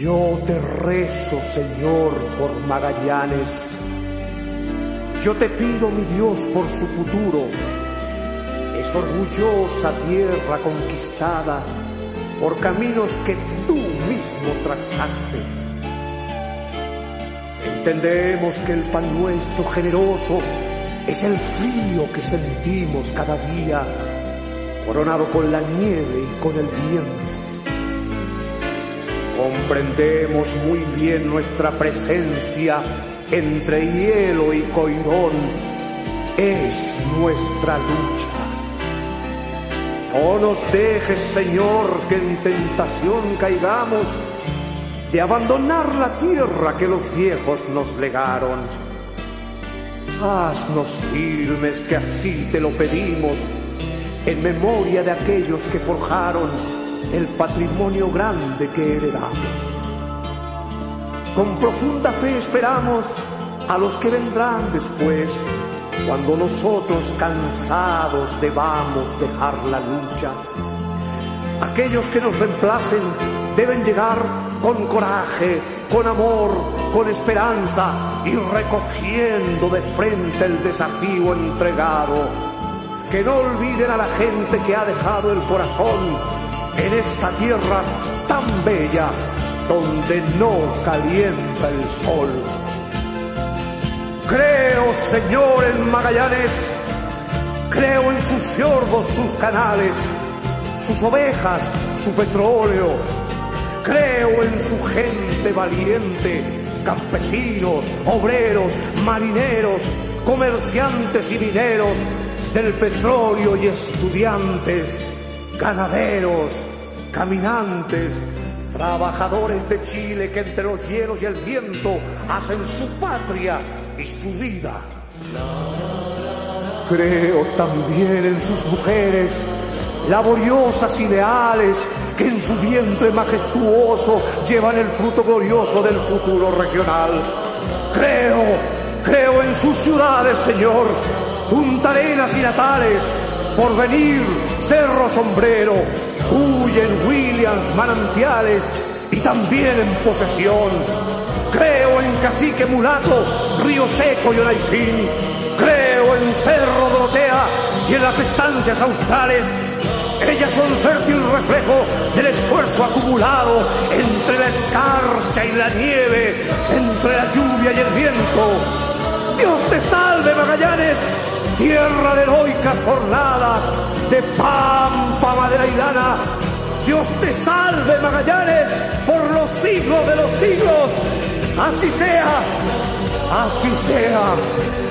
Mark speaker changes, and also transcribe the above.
Speaker 1: Yo te rezo, Señor, por Magallanes. Yo te pido, mi Dios, por su futuro. Es orgullosa tierra conquistada por caminos que tú mismo trazaste. Entendemos que el pan nuestro generoso es el frío que sentimos cada día, coronado con la nieve y con el viento. Comprendemos muy bien nuestra presencia entre hielo y coirón. Es nuestra lucha. No nos dejes, Señor, que en tentación caigamos de abandonar la tierra que los viejos nos legaron. Haznos firmes que así te lo pedimos, en memoria de aquellos que forjaron el patrimonio grande que heredamos. Con profunda fe esperamos a los que vendrán después, cuando nosotros cansados debamos dejar la lucha. Aquellos que nos reemplacen deben llegar con coraje, con amor, con esperanza y recogiendo de frente el desafío entregado. Que no olviden a la gente que ha dejado el corazón en esta tierra tan bella donde no calienta el sol. Creo, Señor, en Magallanes, creo en sus fiordos, sus canales, sus ovejas, su petróleo. Creo en su gente valiente, campesinos, obreros, marineros, comerciantes y mineros del petróleo y estudiantes, ganaderos, caminantes, trabajadores de Chile que entre los hielos y el viento hacen su patria y su vida. Creo también en sus mujeres, laboriosas y leales, que en su vientre majestuoso llevan el fruto glorioso del futuro regional. Creo, creo en sus ciudades, Señor, Punta Arenas y Natales, Porvenir, Cerro Sombrero, huyen Williams, Manantiales y también en posesión. Creo en Cacique Mulato, Río Seco y Onaicín. Creo en Cerro Dorotea y en las estancias australes. Ellas son fértil reflejo del esfuerzo acumulado entre la escarcha y la nieve, entre la lluvia y el viento. Dios te salve, Magallanes, tierra de heroicas jornadas, de pampa, madera y lana. Dios te salve, Magallanes, por los siglos de los siglos. Así sea, así sea.